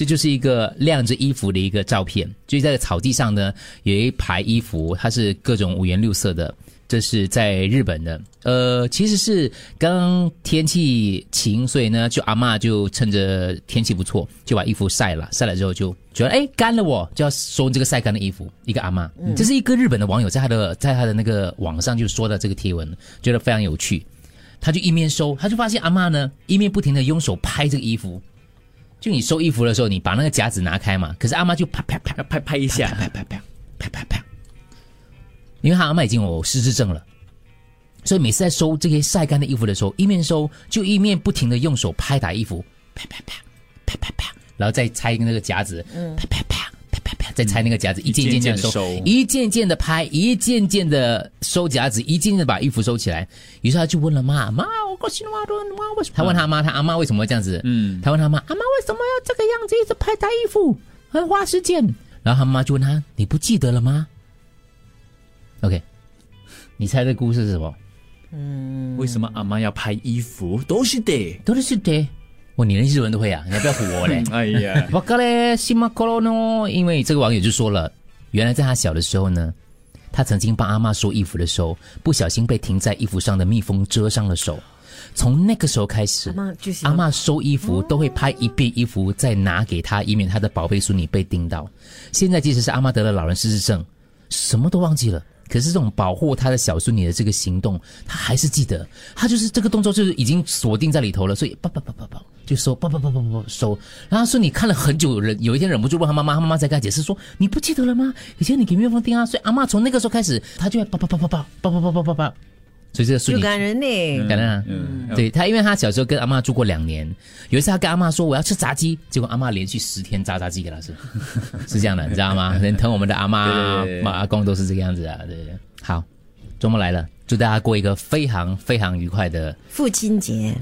这就是一个晾着衣服的一个照片，就是在草地上呢有一排衣服，它是各种五颜六色的。这是在日本的，呃，其实是刚天气晴，所以呢，就阿嬷就趁着天气不错，就把衣服晒了，晒了之后就觉得哎干了，我就要收这个晒干的衣服。一个阿嬷，这是一个日本的网友在他的在他的那个网上就说的这个贴文，觉得非常有趣。他就一面收，他就发现阿嬷呢一面不停的用手拍这个衣服。就你收衣服的时候，你把那个夹子拿开嘛，可是阿妈就啪啪啪拍拍一下，啪啪啪啪啪啪。因为他阿妈已经有失智症了，所以每次在收这些晒干的衣服的时候，一面收就一面不停的用手拍打衣服，啪啪啪啪啪啪，然后再拆那个夹子，啪啪啪啪啪啪，再拆那个夹子，一件一件的收，一件件的拍，一件件的收夹子，一件件的把衣服收起来。于是他就问了妈妈：“我过去了妈妈为什么？”他问他妈：“他阿妈为什么会这样子？”嗯，他问他妈：“阿妈为什么要这个样子一直拍他衣服，很花时间？”然后他妈就问他：“你不记得了吗？” OK，你猜这故事是什么？嗯，为什么阿妈要拍衣服？都是的，都是的。哇，你连日文都会啊？你不要唬我嘞！哎呀，我哥嘞，西马可罗诺。因为这个网友就说了，原来在他小的时候呢，他曾经帮阿妈收衣服的时候，不小心被停在衣服上的蜜蜂蛰伤了手。从那个时候开始，阿妈收衣服都会拍一遍衣服，再拿给他，以免他的宝贝孙女被叮到。现在即使是阿妈得了老人失智症，什么都忘记了。可是这种保护他的小孙女的这个行动，他还是记得，他就是这个动作就是已经锁定在里头了，所以叭叭叭叭叭就收，不不不不不收。然后说你看了很久，忍有一天忍不住问他妈妈，他妈妈在跟他解释说：“你不记得了吗？以前你给蜜蜂叮啊。”所以阿妈从那个时候开始，他就叭叭叭叭叭叭叭叭叭叭叭。所以这个孙女感人呢，感人啊！嗯，对他，因为他小时候跟阿妈住过两年，有一次他跟阿妈说我要吃炸鸡，结果阿妈连续十天炸炸鸡给他吃，是这样的，你知道吗？人疼我们的阿妈、阿公都是这个样子啊，对对？好，周末来了，祝大家过一个非常非常愉快的父亲节。